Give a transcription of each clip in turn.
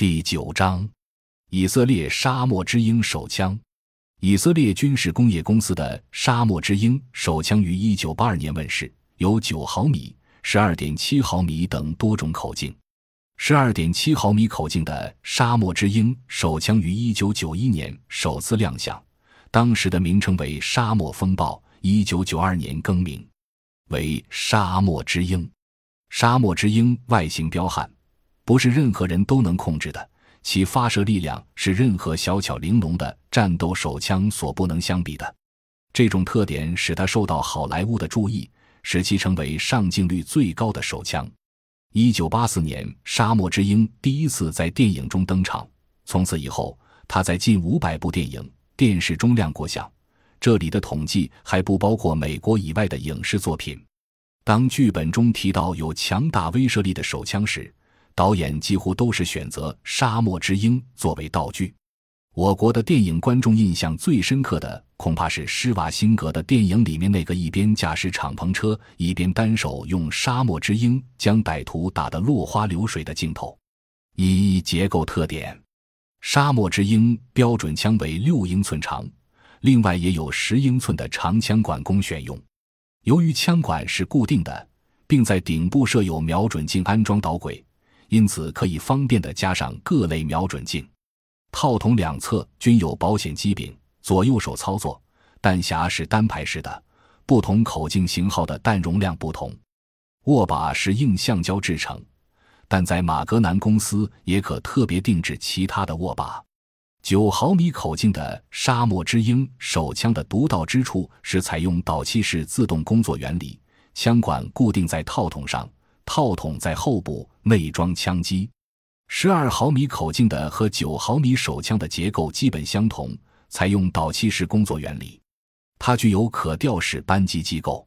第九章，以色列沙漠之鹰手枪。以色列军事工业公司的沙漠之鹰手枪于一九八二年问世，有九毫米、十二点七毫米等多种口径。十二点七毫米口径的沙漠之鹰手枪于一九九一年首次亮相，当时的名称为沙漠风暴，一九九二年更名为沙漠之鹰。沙漠之鹰外形彪悍。不是任何人都能控制的，其发射力量是任何小巧玲珑的战斗手枪所不能相比的。这种特点使它受到好莱坞的注意，使其成为上镜率最高的手枪。一九八四年，沙漠之鹰第一次在电影中登场，从此以后，它在近五百部电影、电视中亮过相。这里的统计还不包括美国以外的影视作品。当剧本中提到有强大威慑力的手枪时，导演几乎都是选择沙漠之鹰作为道具。我国的电影观众印象最深刻的，恐怕是施瓦辛格的电影里面那个一边驾驶敞篷车，一边单手用沙漠之鹰将歹徒打得落花流水的镜头。一结构特点：沙漠之鹰标准枪为六英寸长，另外也有十英寸的长枪管供选用。由于枪管是固定的，并在顶部设有瞄准镜安装导轨。因此，可以方便地加上各类瞄准镜。套筒两侧均有保险机柄，左右手操作。弹匣是单排式的，不同口径型号的弹容量不同。握把是硬橡胶制成，但在马格南公司也可特别定制其他的握把。九毫米口径的沙漠之鹰手枪的独到之处是采用导气式自动工作原理，枪管固定在套筒上。套筒在后部内装枪机，十二毫米口径的和九毫米手枪的结构基本相同，采用导气式工作原理。它具有可吊式扳机机构，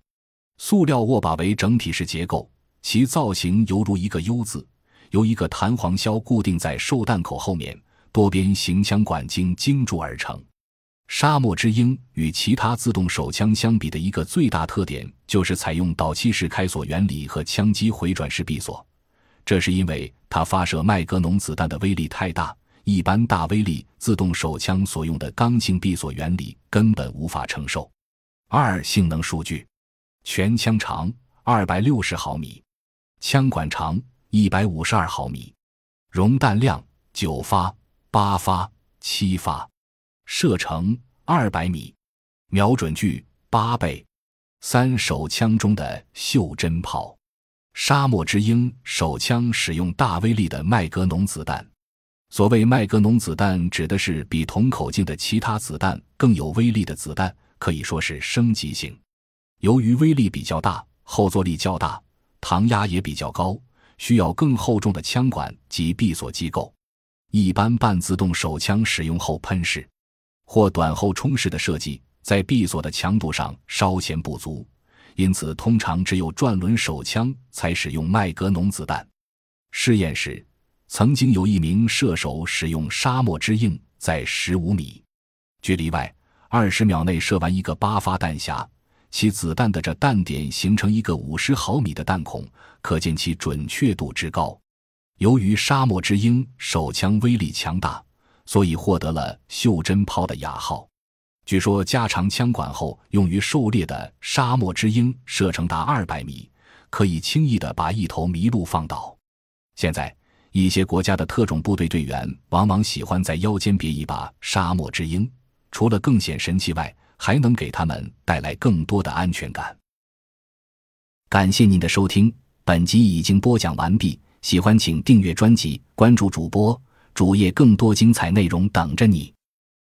塑料握把为整体式结构，其造型犹如一个 U 字，由一个弹簧销固定在受弹口后面，多边形枪管径精铸而成。沙漠之鹰与其他自动手枪相比的一个最大特点，就是采用导气式开锁原理和枪机回转式闭锁。这是因为它发射麦格农子弹的威力太大，一般大威力自动手枪所用的刚性闭锁原理根本无法承受。二、性能数据：全枪长二百六十毫米，枪管长一百五十二毫米，容弹量九发、八发、七发。射程二百米，瞄准距八倍。三手枪中的袖珍炮，沙漠之鹰手枪使用大威力的麦格农子弹。所谓麦格农子弹，指的是比同口径的其他子弹更有威力的子弹，可以说是升级型。由于威力比较大，后坐力较大，膛压也比较高，需要更厚重的枪管及闭锁机构。一般半自动手枪使用后喷式。或短后冲式的设计，在闭锁的强度上稍显不足，因此通常只有转轮手枪才使用麦格农子弹。试验时，曾经有一名射手使用沙漠之鹰，在十五米距离外，二十秒内射完一个八发弹匣，其子弹的这弹点形成一个五十毫米的弹孔，可见其准确度之高。由于沙漠之鹰手枪威力强大。所以获得了“袖珍炮”的雅号。据说加长枪管后，用于狩猎的沙漠之鹰射程达二百米，可以轻易的把一头麋鹿放倒。现在，一些国家的特种部队队员往往喜欢在腰间别一把沙漠之鹰，除了更显神气外，还能给他们带来更多的安全感。感谢您的收听，本集已经播讲完毕。喜欢请订阅专辑，关注主播。主页更多精彩内容等着你。